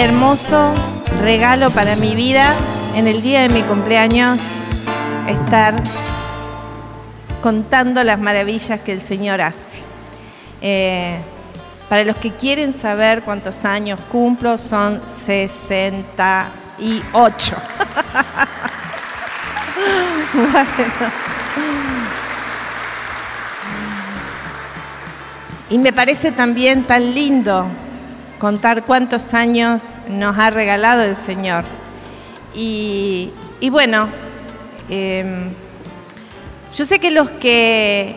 hermoso regalo para mi vida en el día de mi cumpleaños estar contando las maravillas que el Señor hace. Eh, para los que quieren saber cuántos años cumplo, son 68. Y me parece también tan lindo contar cuántos años nos ha regalado el Señor. Y, bueno, em, yo sé que los que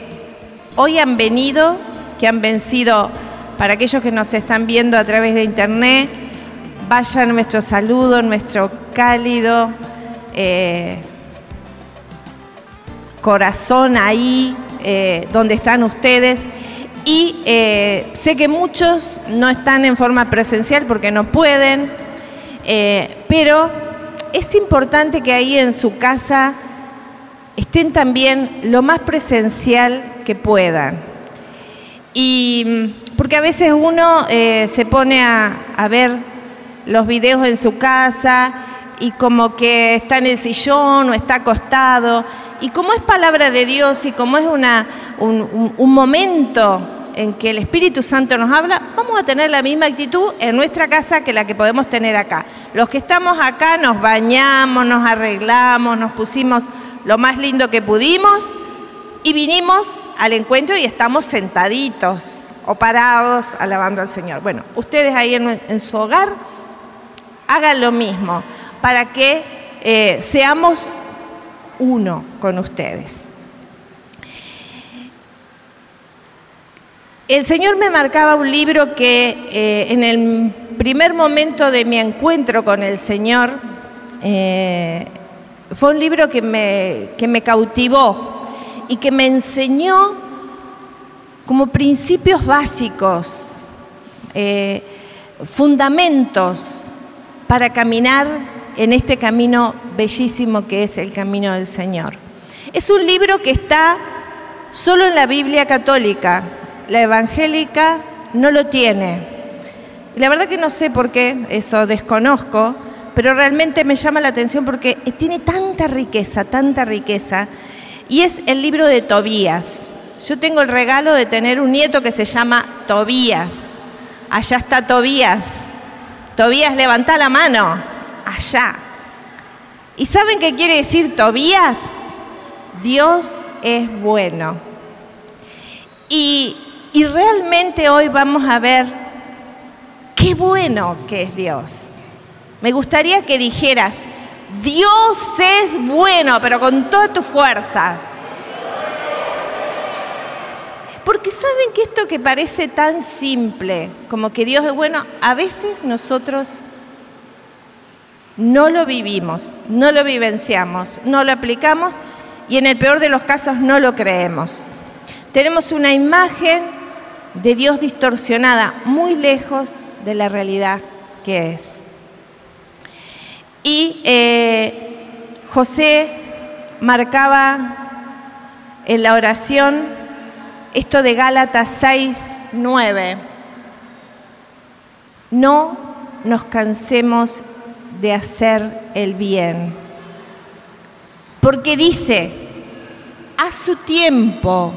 hoy han venido, que han vencido, para aquellos que nos están viendo a través de internet, vayan nuestro saludo, nuestro cálido eh, corazón ahí eh, donde están ustedes. Y eh, sé que muchos no están en forma presencial porque no pueden, pero es importante que ahí en su casa estén también lo más presencial que puedan. Y mm, porque a veces uno eh, se pone a, ver los videos en su casa y como que está en el sillón o está acostado. Y como es palabra de Dios y como es una, un momento en que el Espíritu Santo nos habla, vamos a tener la misma actitud en nuestra casa que la que podemos tener acá. Los que estamos acá nos bañamos, nos arreglamos, nos pusimos lo más lindo que pudimos y vinimos al encuentro y estamos sentaditos o parados alabando al Señor. Bueno, ustedes ahí en, su hogar hagan lo mismo para que eh, seamos uno con ustedes. El Señor me marcaba un libro que eh, en el primer momento de mi encuentro con el Señor eh, fue un libro que me, que me cautivó y que me enseñó como principios básicos, eh, fundamentos para caminar en este camino bellísimo que es el camino del Señor. Es un libro que está solo en la Biblia católica, la evangélica no lo tiene. la verdad que no sé por qué, eso desconozco, pero realmente me llama la atención porque tiene tanta riqueza, tanta riqueza. Y es el libro de Tobías. Yo tengo el regalo de tener un nieto que se llama Tobías. Allá está Tobías. Tobías, levanta la mano. Allá. ¿Y saben qué quiere decir Tobías? Dios es bueno. Y y realmente hoy vamos a ver qué bueno que es Dios. Me gustaría que dijeras, Dios es bueno, pero con toda tu fuerza. Porque saben que esto que parece tan simple, como que Dios es bueno, a veces nosotros no lo vivimos, no lo vivenciamos, no lo aplicamos y en el peor de los casos no lo creemos. Tenemos una imagen de Dios distorsionada, muy lejos de la realidad que es. Y eh, José marcaba en la oración esto de Gálatas 6, 9. No nos cansemos de hacer el bien. Porque dice, a su tiempo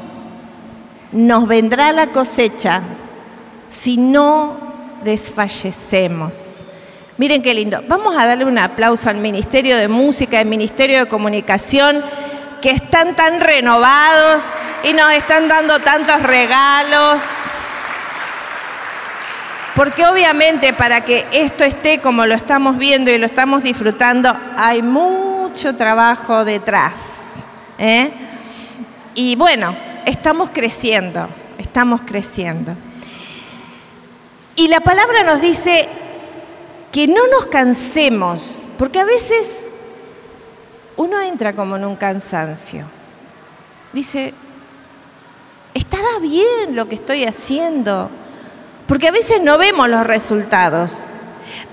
nos vendrá la cosecha si no desfallecemos. Miren qué lindo. Vamos a darle un aplauso al Ministerio de Música, al Ministerio de Comunicación, que están tan renovados y nos están dando tantos regalos. Porque obviamente para que esto esté como lo estamos viendo y lo estamos disfrutando, hay mucho trabajo detrás. ¿eh? Y bueno, estamos creciendo, estamos creciendo. Y la palabra nos dice que no nos cansemos, porque a veces uno entra como en un cansancio. Dice, ¿estará bien lo que estoy haciendo? Porque a veces no vemos los resultados.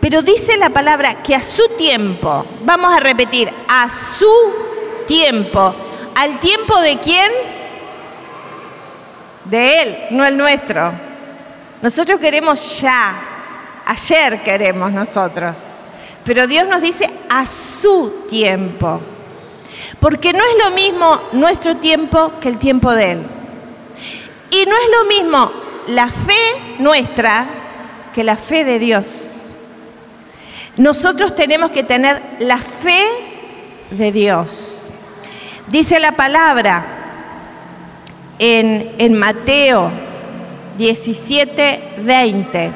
Pero dice la palabra que a su tiempo, vamos a repetir, a su tiempo, al tiempo de quién? De Él, no el nuestro. Nosotros queremos ya, ayer queremos nosotros. Pero Dios nos dice a su tiempo. Porque no es lo mismo nuestro tiempo que el tiempo de Él. Y no es lo mismo la fe nuestra que la fe de Dios. Nosotros tenemos que tener la fe de Dios. Dice la palabra en, Mateo 17, 20.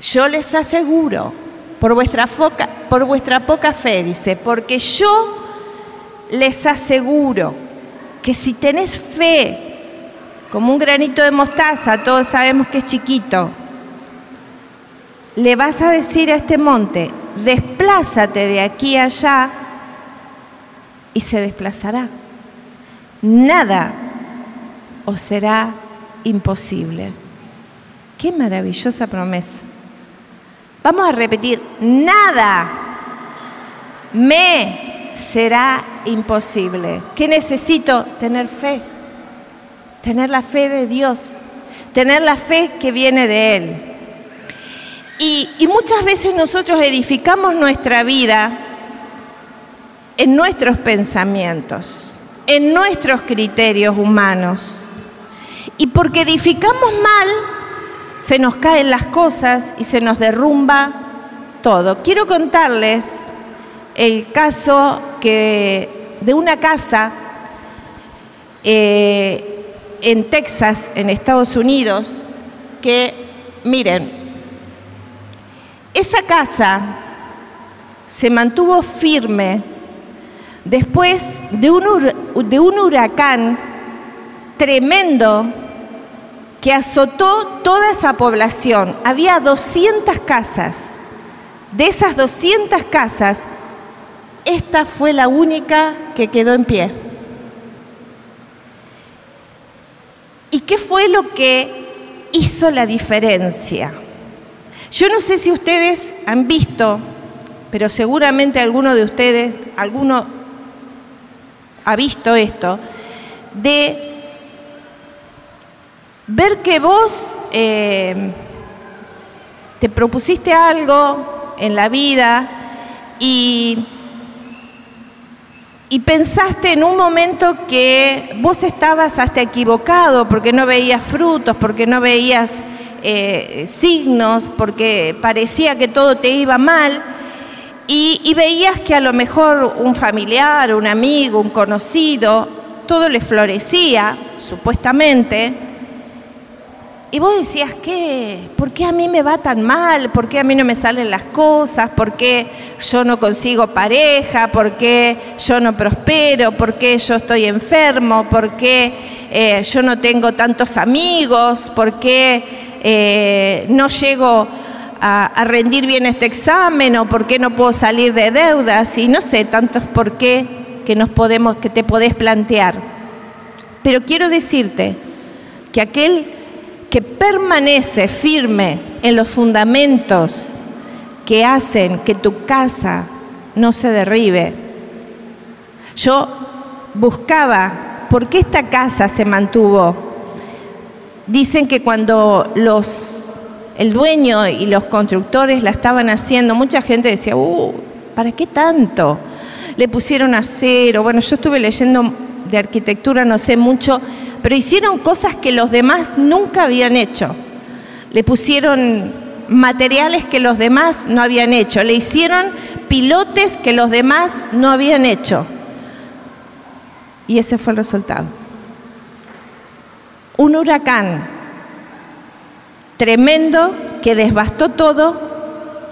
Yo les aseguro, por vuestra, poca fe, dice, porque yo les aseguro que si tenés fe, como un granito de mostaza, todos sabemos que es chiquito, le vas a decir a este monte, desplázate de aquí allá y se desplazará. Nada os será imposible. Qué maravillosa promesa. Vamos a repetir, nada me será imposible. ¿Qué necesito? Tener fe. Tener la fe de Dios. Tener la fe que viene de Él. Y, muchas veces nosotros edificamos nuestra vida en nuestros pensamientos, en nuestros criterios humanos. Y porque edificamos mal, se nos caen las cosas y se nos derrumba todo. Quiero contarles el caso de una casa eh, en Texas, en Estados Unidos, que, miren, esa casa se mantuvo firme después de un, huracán tremendo que azotó toda esa población. Había 200 casas. De esas 200 casas, esta fue la única que quedó en pie. ¿Y qué fue lo que hizo la diferencia? Yo no sé si ustedes han visto, pero seguramente alguno de ustedes, alguno ha visto esto, de ver que vos eh, te propusiste algo en la vida y, y pensaste en un momento que vos estabas hasta equivocado porque no veías frutos, porque no veías eh, signos, porque parecía que todo te iba mal, y, veías que a lo mejor un familiar, un amigo, un conocido, todo le florecía, supuestamente, y vos decías, ¿qué? ¿Por qué a mí me va tan mal? ¿Por qué a mí no me salen las cosas? ¿Por qué yo no consigo pareja? ¿Por qué yo no prospero? ¿Por qué yo estoy enfermo? ¿Por qué eh, yo no tengo tantos amigos? ¿Por qué eh, no llego a, rendir bien este examen o por qué no puedo salir de deudas y no sé, tantos por qué que, nos podemos, que te podés plantear. Pero quiero decirte que aquel que permanece firme en los fundamentos que hacen que tu casa no se derribe. Yo buscaba por qué esta casa se mantuvo Dicen que cuando los, el dueño y los constructores la estaban haciendo, mucha gente decía, uh, ¿para qué tanto? Le pusieron acero, bueno, yo estuve leyendo de arquitectura, no sé mucho, pero hicieron cosas que los demás nunca habían hecho. Le pusieron materiales que los demás no habían hecho, le hicieron pilotes que los demás no habían hecho. Y ese fue el resultado un huracán tremendo que devastó todo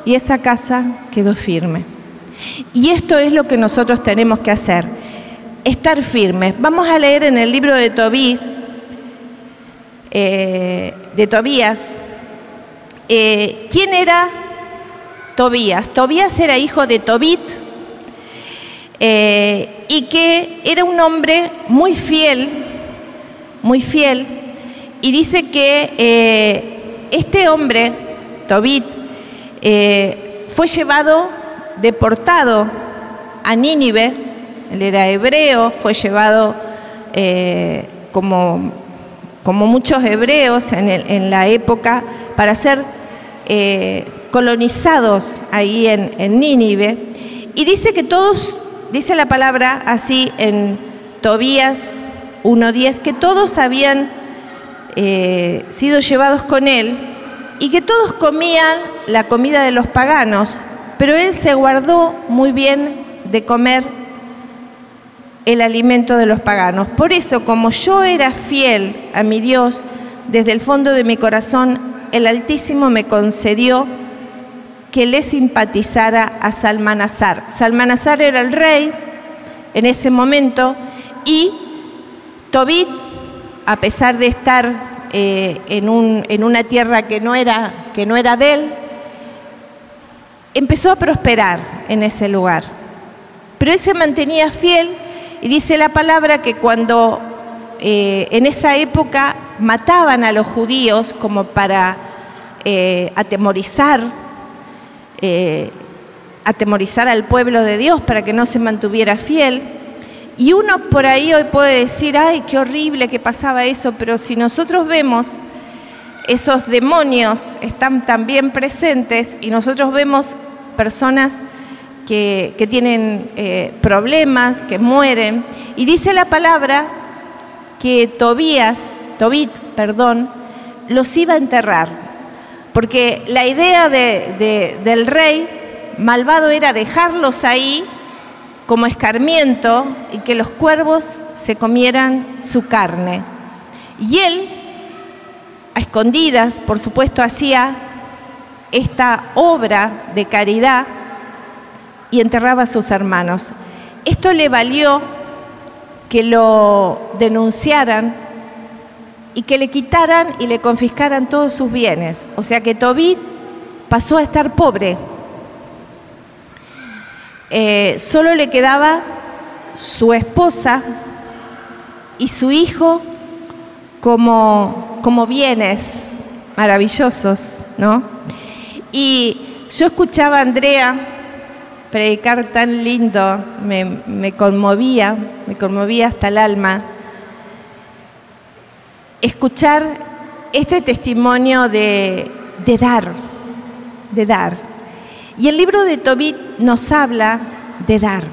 y esa casa quedó firme. Y esto es lo que nosotros tenemos que hacer, estar firmes. Vamos a leer en el libro de Tobí, eh, de Tobías, eh, ¿quién era Tobías? Tobías era hijo de Tobit eh, y que era un hombre muy fiel muy fiel, y dice que eh, este hombre, Tobit, eh, fue llevado, deportado a Nínive, él era hebreo, fue llevado eh, como muchos hebreos en, la época, para ser eh, colonizados ahí en, Nínive. Y dice que todos, dice la palabra así en Tobías 1.10, que todos habían eh, sido llevados con él y que todos comían la comida de los paganos, pero él se guardó muy bien de comer el alimento de los paganos. Por eso, como yo era fiel a mi Dios, desde el fondo de mi corazón, el Altísimo me concedió que le simpatizara a Salmanazar. Salmanazar era el rey en ese momento y Tobit, a pesar de estar eh, en, un, en, una tierra que no, era, que no era de él, empezó a prosperar en ese lugar. Pero él se mantenía fiel y dice la palabra que cuando eh, en esa época mataban a los judíos como para eh, atemorizar, atemorizar al pueblo de Dios para que no se mantuviera fiel. Y uno por ahí hoy puede decir, ay, qué horrible que pasaba eso, pero si nosotros vemos esos demonios están también presentes y nosotros vemos personas que, tienen eh, problemas, que mueren. Y dice la palabra que Tobías, Tobit, perdón, los iba a enterrar. Porque la idea del rey malvado era dejarlos ahí como escarmiento y que los cuervos se comieran su carne. Y él, a escondidas, por supuesto, hacía esta obra de caridad y enterraba a sus hermanos. Esto le valió que lo denunciaran y que le quitaran y le confiscaran todos sus bienes. O sea que Tobit pasó a estar pobre. Eh, solo le quedaba su esposa y su hijo como, como bienes maravillosos, ¿no? Y yo escuchaba a Andrea predicar tan lindo, me, conmovía, me conmovía hasta el alma. Escuchar este testimonio de, de dar, de dar. Y el libro de Tobit nos habla de dar.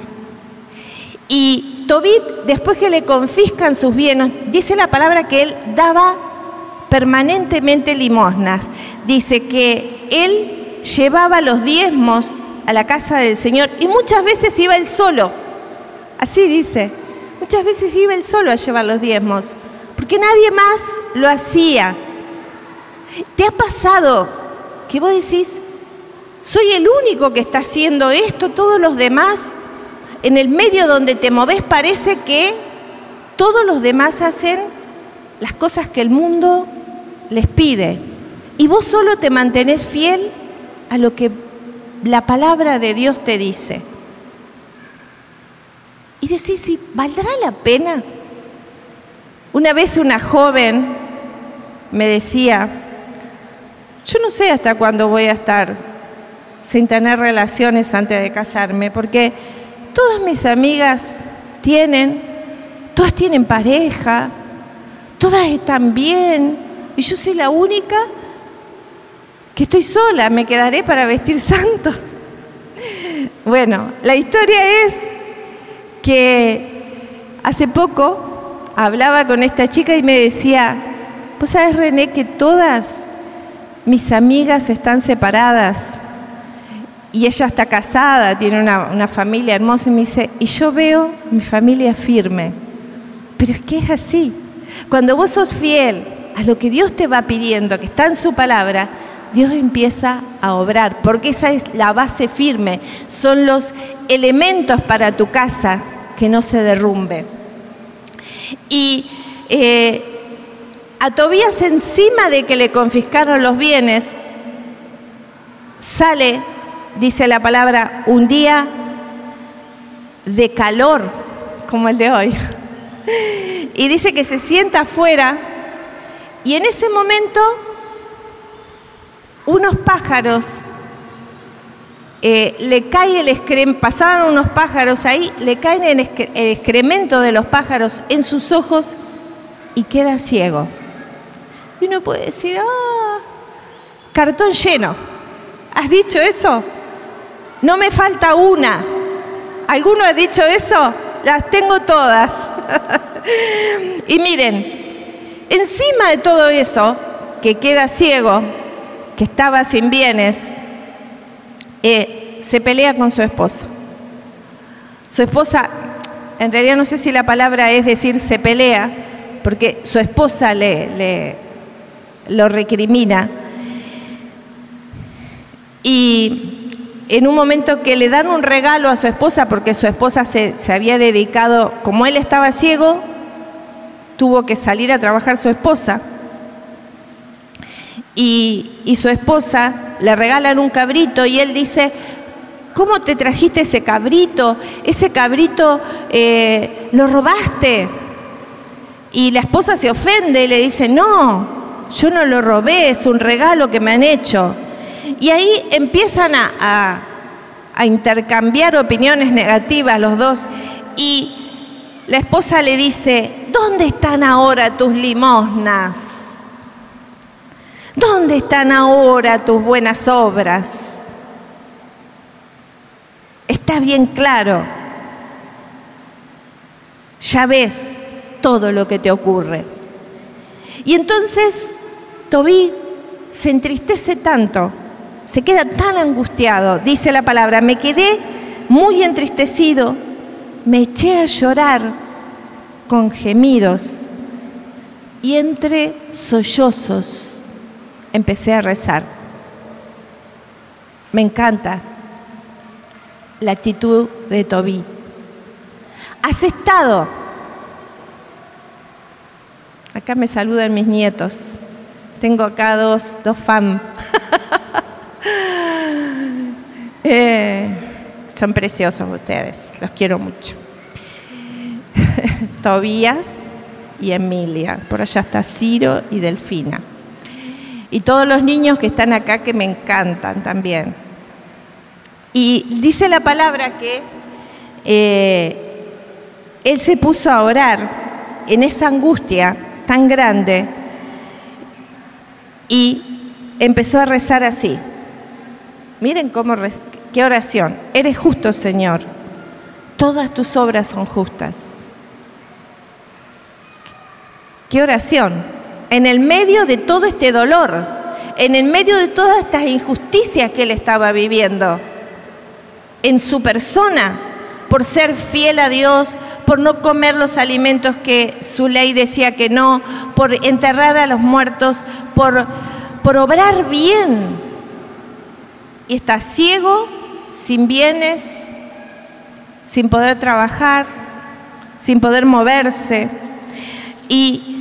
Y Tobit, después que le confiscan sus bienes, dice la palabra que él daba permanentemente limosnas. Dice que él llevaba los diezmos a la casa del Señor y muchas veces iba él solo. Así dice, muchas veces iba él solo a llevar los diezmos, porque nadie más lo hacía. ¿Te ha pasado que vos decís, soy el único que está haciendo esto, todos los demás, en el medio donde te moves parece que todos los demás hacen las cosas que el mundo les pide y vos solo te mantenés fiel a lo que la palabra de Dios te dice. Y decís, ¿sí, ¿valdrá la pena? Una vez una joven me decía, yo no sé hasta cuándo voy a estar sin tener relaciones antes de casarme, porque todas mis amigas tienen, todas tienen pareja, todas están bien, y yo soy la única que estoy sola, me quedaré para vestir santo. Bueno, la historia es que hace poco hablaba con esta chica y me decía, pues sabes René que todas mis amigas están separadas y ella está casada, tiene una, una, familia hermosa y me dice, y yo veo mi familia firme. Pero es que es así. Cuando vos sos fiel a lo que Dios te va pidiendo, que está en su palabra, Dios empieza a obrar, porque esa es la base firme, son los elementos para tu casa que no se derrumbe. Y eh, a Tobías encima de que le confiscaron los bienes, sale, dice la palabra, un día de calor como el de hoy. Y dice que se sienta afuera y en ese momento unos pájaros, eh, le cae el excremento, pasaban unos pájaros ahí, le cae el excremento de los pájaros en sus ojos y queda ciego. Y uno puede decir, ah, cartón lleno. ¿Has dicho eso? No me falta una. ¿Alguno ha dicho eso? Las tengo todas. y miren, encima de todo eso, que queda ciego, que estaba sin bienes, eh, se pelea con su esposa. Su esposa, en realidad no sé si la palabra es decir se pelea, porque su esposa le, le lo recrimina. Y en un momento que le dan un regalo a su esposa, porque su esposa se, se había dedicado, como él estaba ciego, tuvo que salir a trabajar su esposa y, su esposa le regalan un cabrito y él dice, ¿cómo te trajiste ese cabrito? Ese cabrito eh, lo robaste. Y la esposa se ofende y le dice, no, yo no lo robé, es un regalo que me han hecho. Y ahí empiezan a, a intercambiar opiniones negativas los dos. Y la esposa le dice, ¿dónde están ahora tus limosnas? ¿Dónde están ahora tus buenas obras? Está bien claro. Ya ves todo lo que te ocurre. Y entonces Tobí se entristece tanto, se queda tan angustiado, dice la palabra, me quedé muy entristecido, me eché a llorar con gemidos y entre sollozos empecé a rezar. Me encanta la actitud de Tobí. Has estado. Acá me saludan mis nietos. Tengo acá dos, dos. Eh, son preciosos ustedes, los quiero mucho. Tobías y Emilia. Por allá está Ciro y Delfina y todos los niños que están acá que me encantan también. Y dice la palabra que eh, él se puso a orar en esa angustia tan grande y empezó a rezar así. Miren cómo qué oración. Eres justo, Señor. Todas tus obras son justas. Qué oración en el medio de todo este dolor, en el medio de todas estas injusticias que él estaba viviendo, en su persona, por ser fiel a Dios, por no comer los alimentos que su ley decía que no, por enterrar a los muertos, por, por obrar bien. Y está ciego, sin bienes, sin poder trabajar, sin poder moverse. Y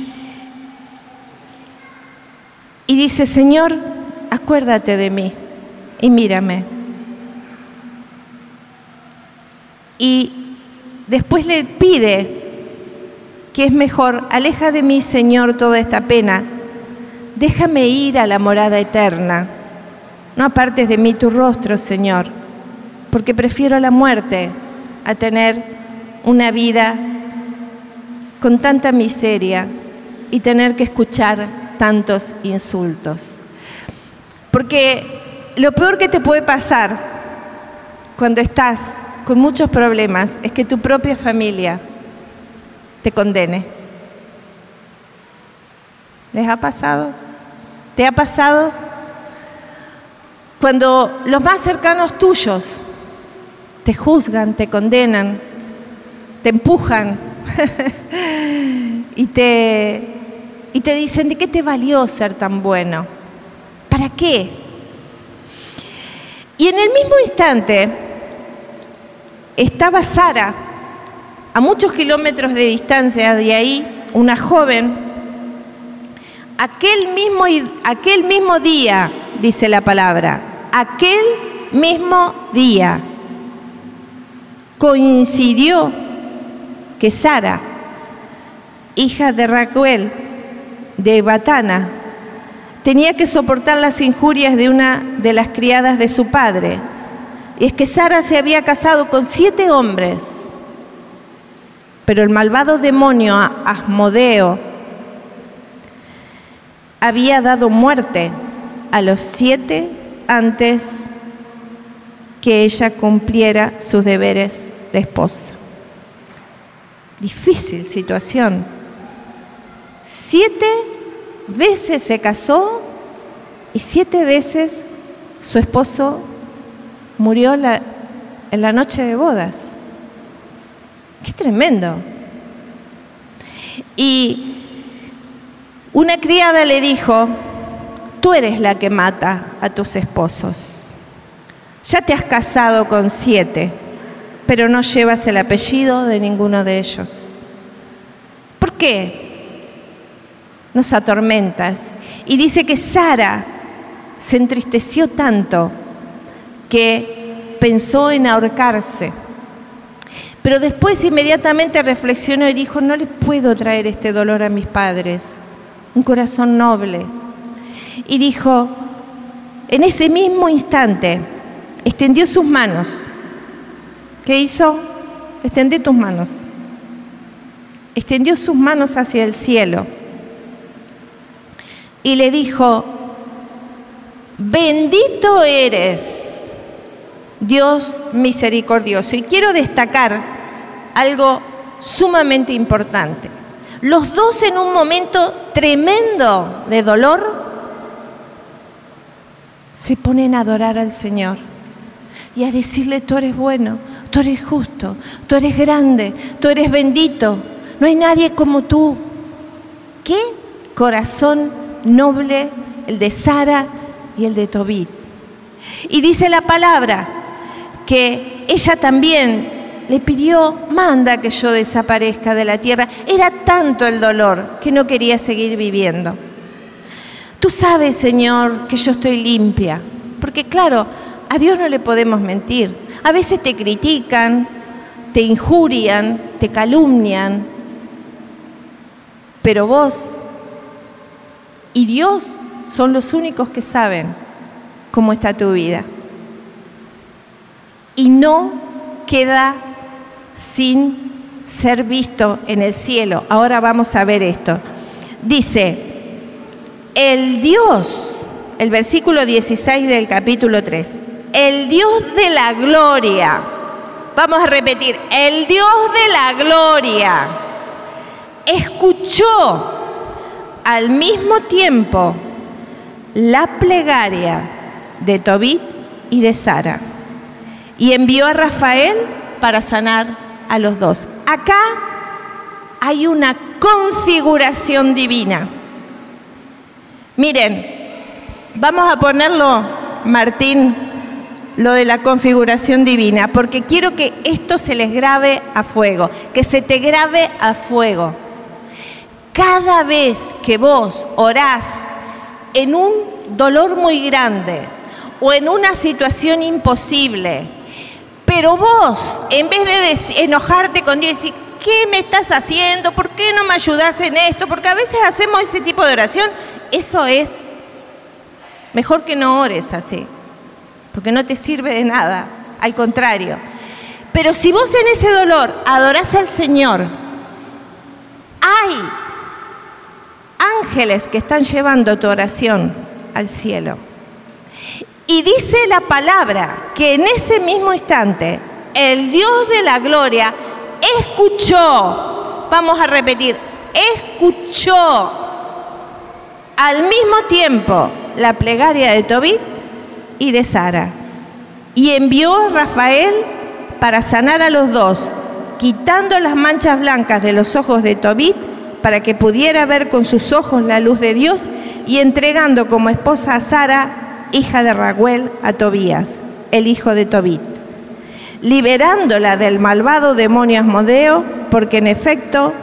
y dice, Señor, acuérdate de mí y mírame. Y después le pide que es mejor, aleja de mí, Señor, toda esta pena, déjame ir a la morada eterna, no apartes de mí tu rostro, Señor, porque prefiero la muerte a tener una vida con tanta miseria y tener que escuchar tantos insultos. Porque lo peor que te puede pasar cuando estás con muchos problemas es que tu propia familia te condene. ¿Les ha pasado? ¿Te ha pasado? Cuando los más cercanos tuyos te juzgan, te condenan, te empujan y te y te dicen, ¿de qué te valió ser tan bueno? ¿Para qué? Y en el mismo instante estaba Sara, a muchos kilómetros de distancia de ahí, una joven, aquel mismo, aquel mismo día, dice la palabra, aquel mismo día coincidió que Sara, hija de Raquel, de Batana, tenía que soportar las injurias de una de las criadas de su padre. Y es que Sara se había casado con siete hombres, pero el malvado demonio Asmodeo había dado muerte a los siete antes que ella cumpliera sus deberes de esposa. Difícil situación. Siete veces se casó y siete veces su esposo murió en la noche de bodas. Qué tremendo. Y una criada le dijo, tú eres la que mata a tus esposos. Ya te has casado con siete, pero no llevas el apellido de ninguno de ellos. ¿Por qué? Nos atormentas. Y dice que Sara se entristeció tanto que pensó en ahorcarse. Pero después inmediatamente reflexionó y dijo, no le puedo traer este dolor a mis padres. Un corazón noble. Y dijo, en ese mismo instante, extendió sus manos. ¿Qué hizo? Extendí tus manos. Extendió sus manos hacia el cielo y le dijo, bendito eres, Dios misericordioso. Y quiero destacar algo sumamente importante. Los dos en un momento tremendo de dolor se ponen a adorar al Señor y a decirle, tú eres bueno, tú eres justo, tú eres grande, tú eres bendito, no hay nadie como tú. ¿Qué corazón noble el de Sara y el de Tobit? Y dice la palabra que ella también le pidió, manda que yo desaparezca de la tierra. Era tanto el dolor que no quería seguir viviendo. Tú sabes, Señor, que yo estoy limpia, porque claro, a Dios no le podemos mentir. A veces te critican, te injurian, te calumnian, pero vos y Dios son los únicos que saben cómo está tu vida. Y no queda sin ser visto en el cielo. Ahora vamos a ver esto. Dice, el Dios, el versículo 16 del capítulo 3, el Dios de la gloria. Vamos a repetir, el Dios de la gloria escuchó al mismo tiempo la plegaria de Tobit y de Sara y envió a Rafael para sanar a los dos. Acá hay una configuración divina. Miren, vamos a ponerlo, Martín, lo de la configuración divina, porque quiero que esto se les grabe a fuego, que se te grabe a fuego. Cada vez que vos orás en un dolor muy grande o en una situación imposible, pero vos, en vez de enojarte con Dios y decir, ¿qué me estás haciendo? ¿Por qué no me ayudas en esto? Porque a veces hacemos ese tipo de oración. Eso es mejor que no ores así porque no te sirve de nada, al contrario. Pero si vos en ese dolor adorás al Señor, hay ángeles que están llevando tu oración al cielo. Y dice la palabra que en ese mismo instante el Dios de la gloria escuchó, vamos a repetir, escuchó al mismo tiempo la plegaria de Tobit y de Sara. Y envió a Rafael para sanar a los dos, quitando las manchas blancas de los ojos de Tobit para que pudiera ver con sus ojos la luz de Dios y entregando como esposa a Sara, hija de Raguel, a Tobías, el hijo de Tobit, liberándola del malvado demonio Asmodeo, porque en efecto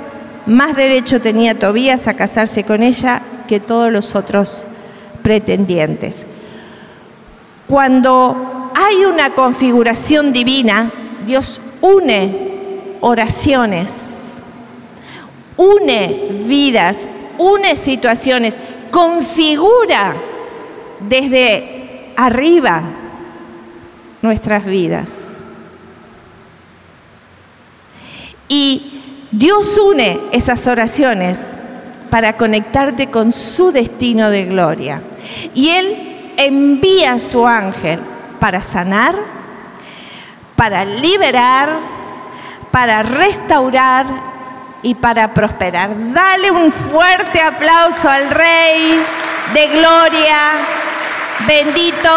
más derecho tenía Tobías a casarse con ella que todos los otros pretendientes. Cuando hay una configuración divina, Dios une oraciones, une vidas, une situaciones, configura desde arriba nuestras vidas. Y Dios une esas oraciones para conectarte con su destino de gloria. Y Él envía a su ángel para sanar, para liberar, para restaurar y para prosperar. Dale un fuerte aplauso al Rey de Gloria. Bendito,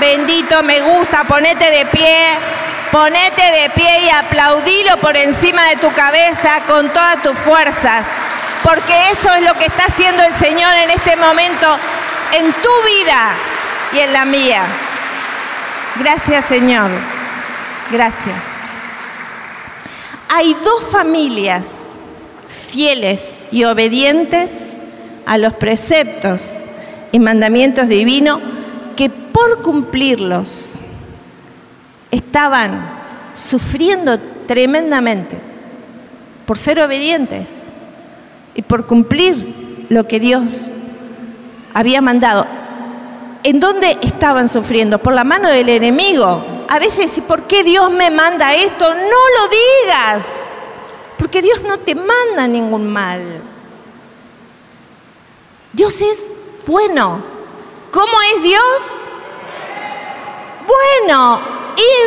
bendito, me gusta, ponete de pie. Ponete de pie y aplaudilo por encima de tu cabeza con todas tus fuerzas, porque eso es lo que está haciendo el Señor en este momento en tu vida y en la mía. Gracias Señor, gracias. Hay dos familias fieles y obedientes a los preceptos y mandamientos divinos que por cumplirlos estaban sufriendo tremendamente por ser obedientes y por cumplir lo que Dios había mandado. ¿En dónde estaban sufriendo? Por la mano del enemigo. A veces, ¿y por qué Dios me manda esto? No lo digas, porque Dios no te manda ningún mal. Dios es bueno. ¿Cómo es Dios? Bueno,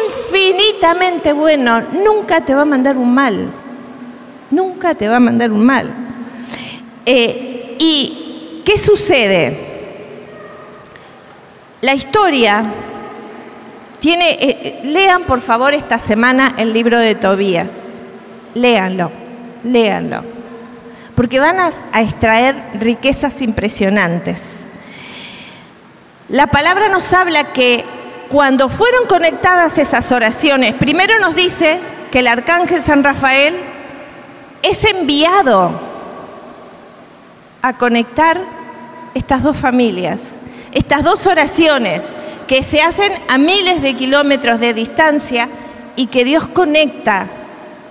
infinitamente bueno, nunca te va a mandar un mal, nunca te va a mandar un mal. Eh, ¿Y qué sucede? La historia tiene, eh, lean por favor esta semana el libro de Tobías, léanlo, léanlo, porque van a extraer riquezas impresionantes. La palabra nos habla que cuando fueron conectadas esas oraciones, primero nos dice que el arcángel San Rafael es enviado a conectar estas dos familias, estas dos oraciones que se hacen a miles de kilómetros de distancia y que Dios conecta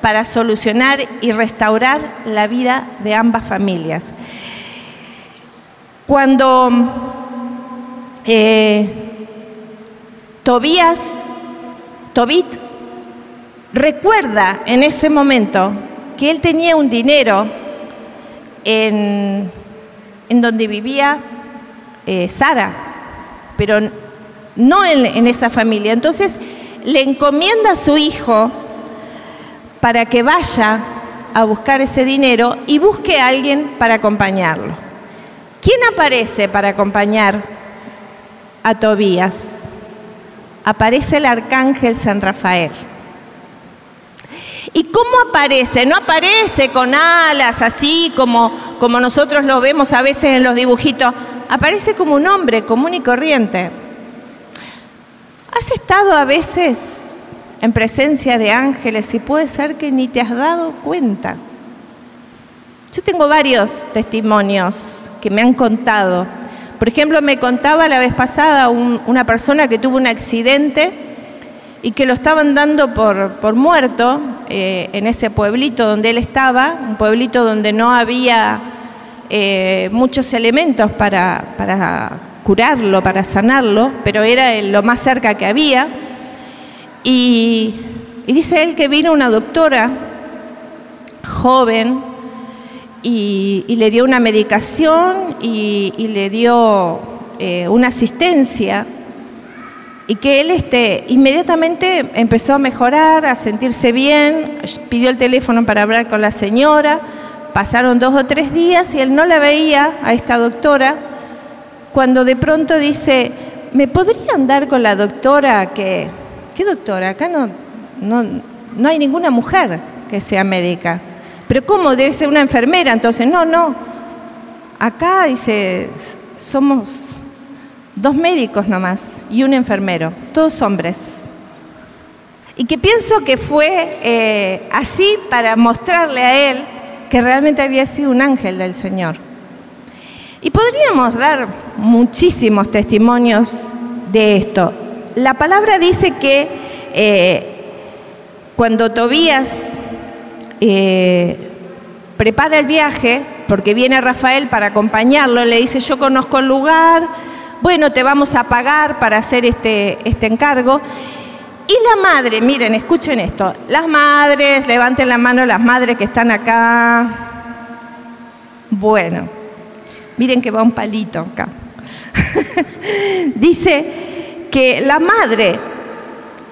para solucionar y restaurar la vida de ambas familias. Cuando eh, Tobías, Tobit, recuerda en ese momento que él tenía un dinero en, donde vivía eh, Sara, pero no en, en esa familia. Entonces le encomienda a su hijo para que vaya a buscar ese dinero y busque a alguien para acompañarlo. ¿Quién aparece para acompañar a Tobías? aparece el arcángel San Rafael. ¿Y cómo aparece? No aparece con alas así como, como nosotros lo vemos a veces en los dibujitos. Aparece como un hombre común y corriente. ¿Has estado a veces en presencia de ángeles y puede ser que ni te has dado cuenta? Yo tengo varios testimonios que me han contado por ejemplo, me contaba la vez pasada una persona que tuvo un accidente y que lo estaban dando por, muerto eh, en ese pueblito donde él estaba, un pueblito donde no había eh, muchos elementos para, curarlo, para sanarlo, pero era lo más cerca que había. Y, dice él que vino una doctora joven, y, le dio una medicación y, le dio eh, una asistencia y que él este, inmediatamente empezó a mejorar, a sentirse bien, pidió el teléfono para hablar con la señora, pasaron dos o tres días y él no la veía a esta doctora, cuando de pronto dice, ¿me podría andar con la doctora que... ¿Qué doctora? Acá no, no, no hay ninguna mujer que sea médica. Pero ¿cómo? Debe ser una enfermera. Entonces, no, no. Acá dice, somos dos médicos nomás y un enfermero, todos hombres. Y que pienso que fue eh, así para mostrarle a él que realmente había sido un ángel del Señor. Y podríamos dar muchísimos testimonios de esto. La palabra dice que eh, cuando Tobías eh, prepara el viaje, porque viene Rafael para acompañarlo, le dice, yo conozco el lugar, bueno, te vamos a pagar para hacer este, este encargo. Y la madre, miren, escuchen esto, las madres, levanten la mano las madres que están acá. Bueno, miren que va un palito acá. Dice que la madre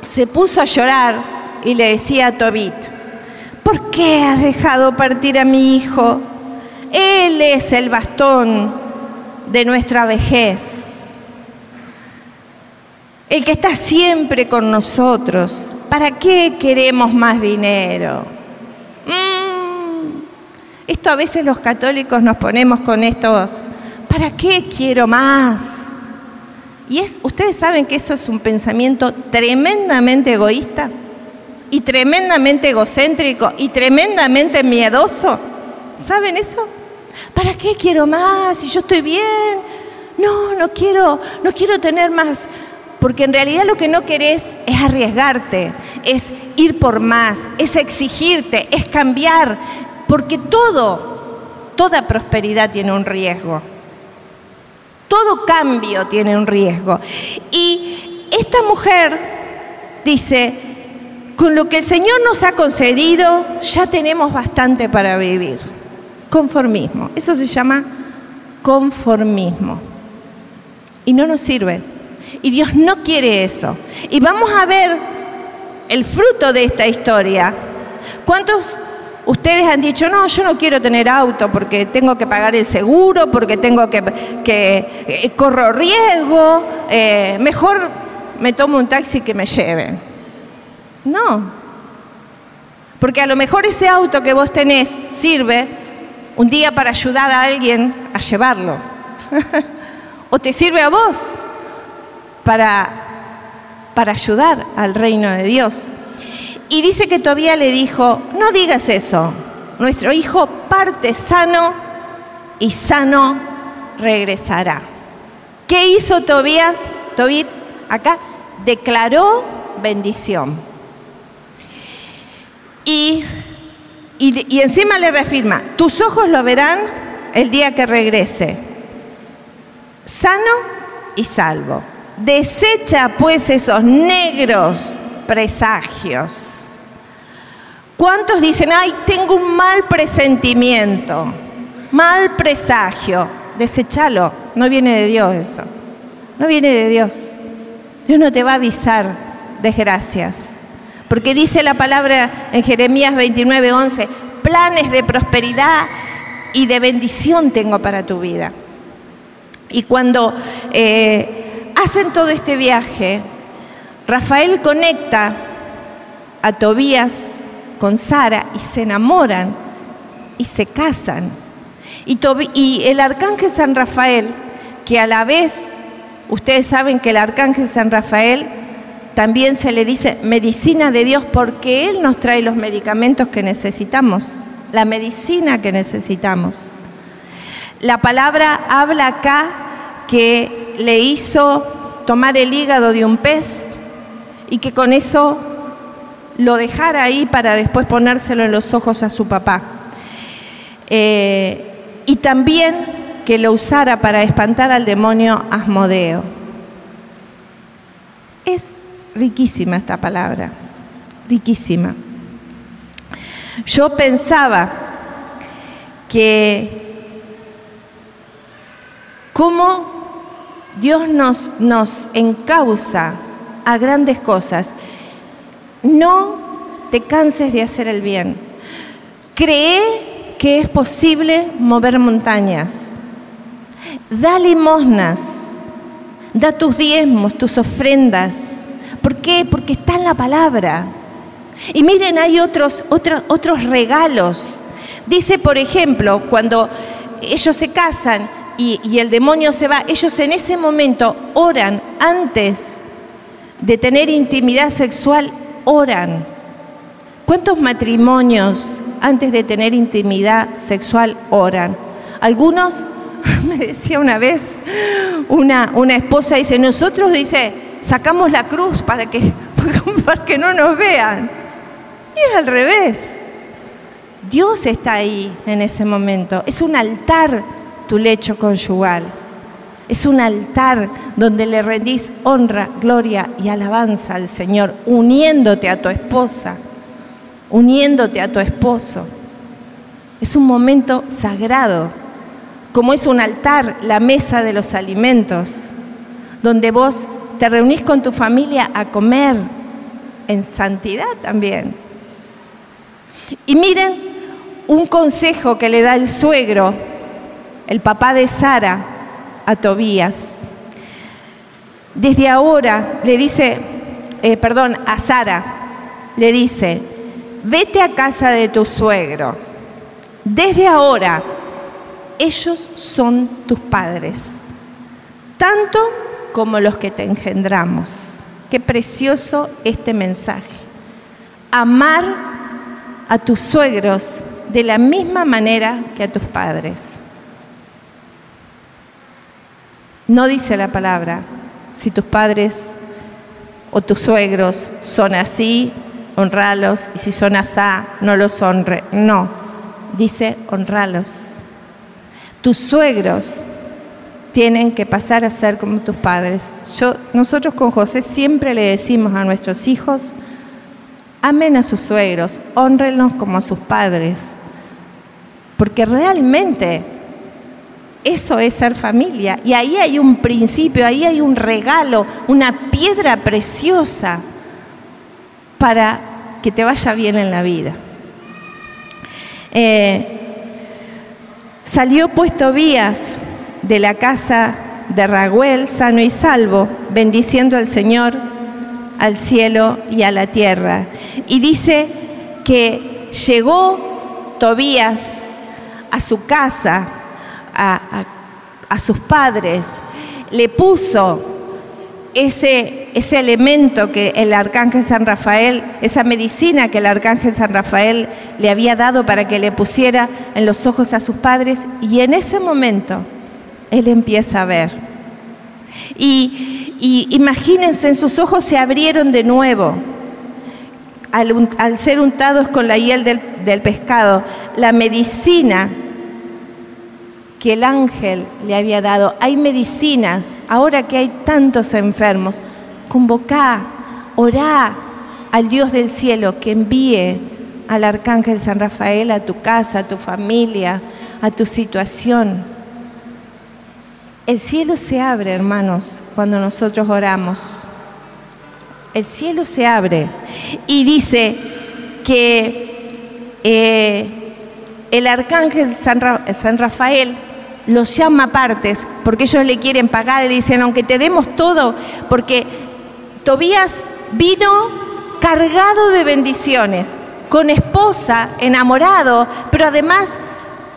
se puso a llorar y le decía a Tobit, ¿por qué has dejado partir a mi hijo? Él es el bastón de nuestra vejez el que está siempre con nosotros. ¿Para qué queremos más dinero? Mm, esto a veces los católicos nos ponemos con estos, ¿para qué quiero más? Y es, ustedes saben que eso es un pensamiento tremendamente egoísta y tremendamente egocéntrico y tremendamente miedoso. ¿Saben eso? ¿Para qué quiero más si yo estoy bien? No, no quiero, no quiero tener más, porque en realidad lo que no querés es arriesgarte, es ir por más, es exigirte, es cambiar, porque todo, toda prosperidad tiene un riesgo. Todo cambio tiene un riesgo. Y esta mujer dice, con lo que el Señor nos ha concedido, ya tenemos bastante para vivir. Conformismo. Eso se llama conformismo. Y no nos sirve. Y Dios no quiere eso. Y vamos a ver el fruto de esta historia. ¿Cuántos ustedes han dicho, no, yo no quiero tener auto porque tengo que pagar el seguro, porque tengo que, que eh, corro riesgo, eh, mejor me tomo un taxi que me lleven? No. Porque a lo mejor ese auto que vos tenés sirve un día para ayudar a alguien a llevarlo. o te sirve a vos para, para ayudar al reino de Dios. Y dice que todavía le dijo, no digas eso, nuestro hijo parte sano y sano regresará. ¿Qué hizo Tobías? Tobit acá declaró bendición. Y, y, y, encima le reafirma, tus ojos lo verán el día que regrese, sano y salvo. Desecha pues esos negros presagios. ¿Cuántos dicen, ay, tengo un mal presentimiento, mal presagio? Desechalo, no viene de Dios eso, no viene de Dios. Dios no te va a avisar desgracias, porque dice la palabra en Jeremías 29, 11, planes de prosperidad y de bendición tengo para tu vida. Y cuando eh, hacen todo este viaje, Rafael conecta a Tobías con Sara y se enamoran y se casan. Y, el arcángel San Rafael, que a la vez, ustedes saben que el arcángel San Rafael también se le dice medicina de Dios porque Él nos trae los medicamentos que necesitamos, la medicina que necesitamos. La palabra habla acá que le hizo tomar el hígado de un pez y que con eso lo dejara ahí para después ponérselo en los ojos a su papá. Eh, y también que lo usara para espantar al demonio Asmodeo. Es riquísima esta palabra, riquísima. Yo pensaba que cómo Dios nos, nos encausa a grandes cosas. No te canses de hacer el bien. Cree que es posible mover montañas. Da limosnas. Da tus diezmos, tus ofrendas. ¿Por qué? Porque está en la palabra. Y miren, hay otros, otros, otros regalos. Dice, por ejemplo, cuando ellos se casan, y, el demonio se va, ellos en ese momento oran antes de tener intimidad sexual, oran. ¿Cuántos matrimonios antes de tener intimidad sexual oran? Algunos, me decía una vez una, una esposa, dice, nosotros, dice, sacamos la cruz para que, para que no nos vean. Y es al revés. Dios está ahí en ese momento. Es un altar tu lecho conyugal. Es un altar donde le rendís honra, gloria y alabanza al Señor, uniéndote a tu esposa, uniéndote a tu esposo. Es un momento sagrado como es un altar, la mesa de los alimentos, donde vos te reunís con tu familia a comer en santidad también. Y miren un consejo que le da el suegro, el papá de Sara, a Tobías. Desde ahora le dice, eh, perdón, a Sara, le dice, vete a casa de tu suegro. Desde ahora, ellos son tus padres, tanto como los que te engendramos. Qué precioso este mensaje. Amar a tus suegros de la misma manera que a tus padres. No dice la palabra, si tus padres o tus suegros son así, honralos, y si son asá, no los honre. No, dice honralos. Tus suegros tienen que pasar a ser como tus padres. Yo, nosotros con José siempre le decimos a nuestros hijos, amen a sus suegros, honrenlos como a sus padres, porque realmente eso es ser familia. Y ahí hay un principio, ahí hay un regalo, una piedra preciosa para que te vaya bien en la vida. Eh, salió puesto Vías de la casa de Raguel, sano y salvo, bendiciendo al Señor, al cielo y a la tierra. Y dice que llegó Tobías a su casa, a, sus padres, le puso ese, ese elemento que el arcángel San Rafael, esa medicina que el arcángel San Rafael le había dado para que le pusiera en los ojos a sus padres, y en ese momento él empieza a ver. Y, imagínense, en sus ojos se abrieron de nuevo. Al, ser untados con la hiel del, del pescado, la medicina que el ángel le había dado. Hay medicinas, ahora que hay tantos enfermos, convocá, orá al Dios del cielo que envíe al arcángel San Rafael a tu casa, a tu familia, a tu situación. El cielo se abre, hermanos, cuando nosotros oramos. El cielo se abre y dice que eh, el arcángel San Rafael los llama partes porque ellos le quieren pagar y le dicen, aunque te demos todo, porque Tobías vino cargado de bendiciones, con esposa, enamorado, pero además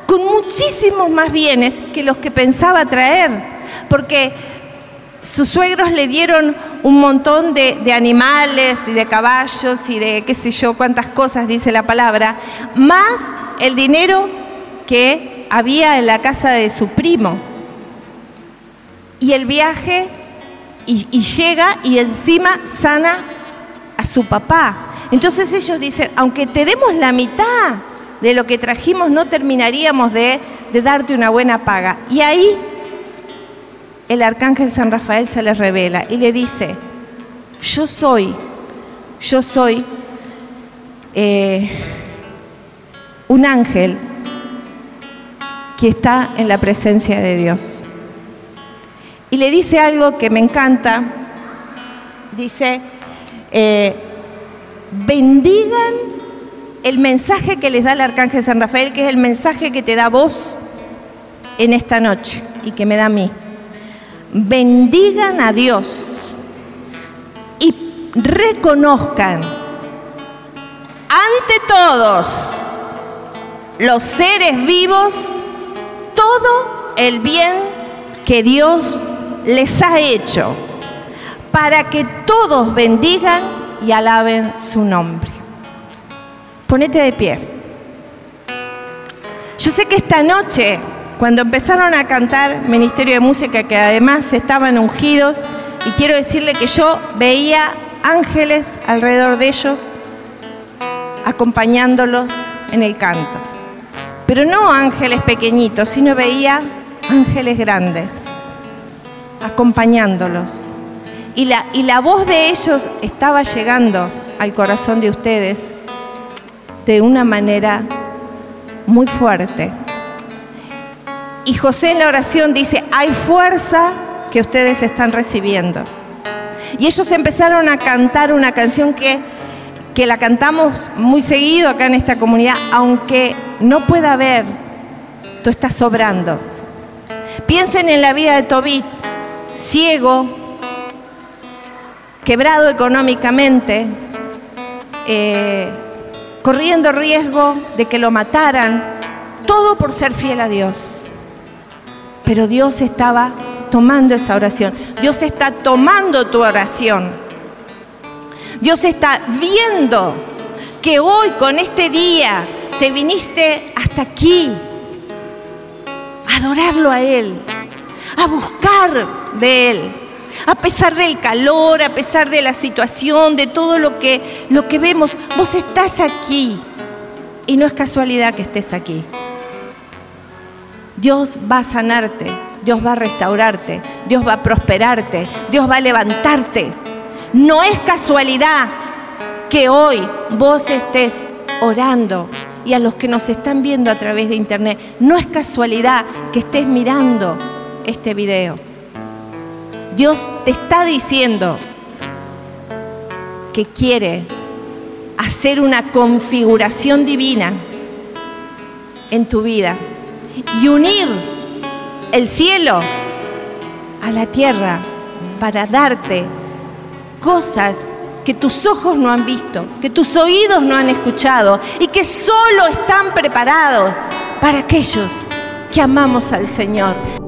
con muchísimos más bienes que los que pensaba traer, porque sus suegros le dieron un montón de, de, animales y de caballos y de qué sé yo cuántas cosas dice la palabra, más el dinero que había en la casa de su primo. Y el viaje, y, llega y encima sana a su papá. Entonces ellos dicen, aunque te demos la mitad de lo que trajimos, no terminaríamos de, darte una buena paga. Y ahí el arcángel San Rafael se le revela y le dice, yo soy, yo soy eh, un ángel que está en la presencia de Dios. Y le dice algo que me encanta, dice, eh, bendigan el mensaje que les da el arcángel San Rafael, que es el mensaje que te da vos en esta noche y que me da a mí. Bendigan a Dios y reconozcan ante todos los seres vivos todo el bien que Dios les ha hecho, para que todos bendigan y alaben su nombre. Ponete de pie. Yo sé que esta noche, cuando empezaron a cantar Ministerio de Música, que además estaban ungidos, y quiero decirle que yo veía ángeles alrededor de ellos, acompañándolos en el canto. Pero no ángeles pequeñitos, sino veía ángeles grandes, acompañándolos. Y la, y la voz de ellos estaba llegando al corazón de ustedes de una manera muy fuerte. Y José en la oración dice, hay fuerza que ustedes están recibiendo. Y ellos empezaron a cantar una canción que, que la cantamos muy seguido acá en esta comunidad, aunque no pueda ver, tú estás sobrando. Piensen en la vida de Tobit, ciego, quebrado económicamente, eh, corriendo riesgo de que lo mataran, todo por ser fiel a Dios. Pero Dios estaba tomando esa oración. Dios está tomando tu oración. Dios está viendo que hoy con este día te viniste hasta aquí a adorarlo a Él, a buscar de Él. A pesar del calor, a pesar de la situación, de todo lo que, lo que vemos, vos estás aquí. Y no es casualidad que estés aquí. Dios va a sanarte, Dios va a restaurarte, Dios va a prosperarte, Dios va a levantarte. No es casualidad que hoy vos estés orando y a los que nos están viendo a través de internet, no es casualidad que estés mirando este video. Dios te está diciendo que quiere hacer una configuración divina en tu vida y unir el cielo a la tierra para darte cosas que tus ojos no han visto, que tus oídos no han escuchado y que solo están preparados para aquellos que amamos al Señor.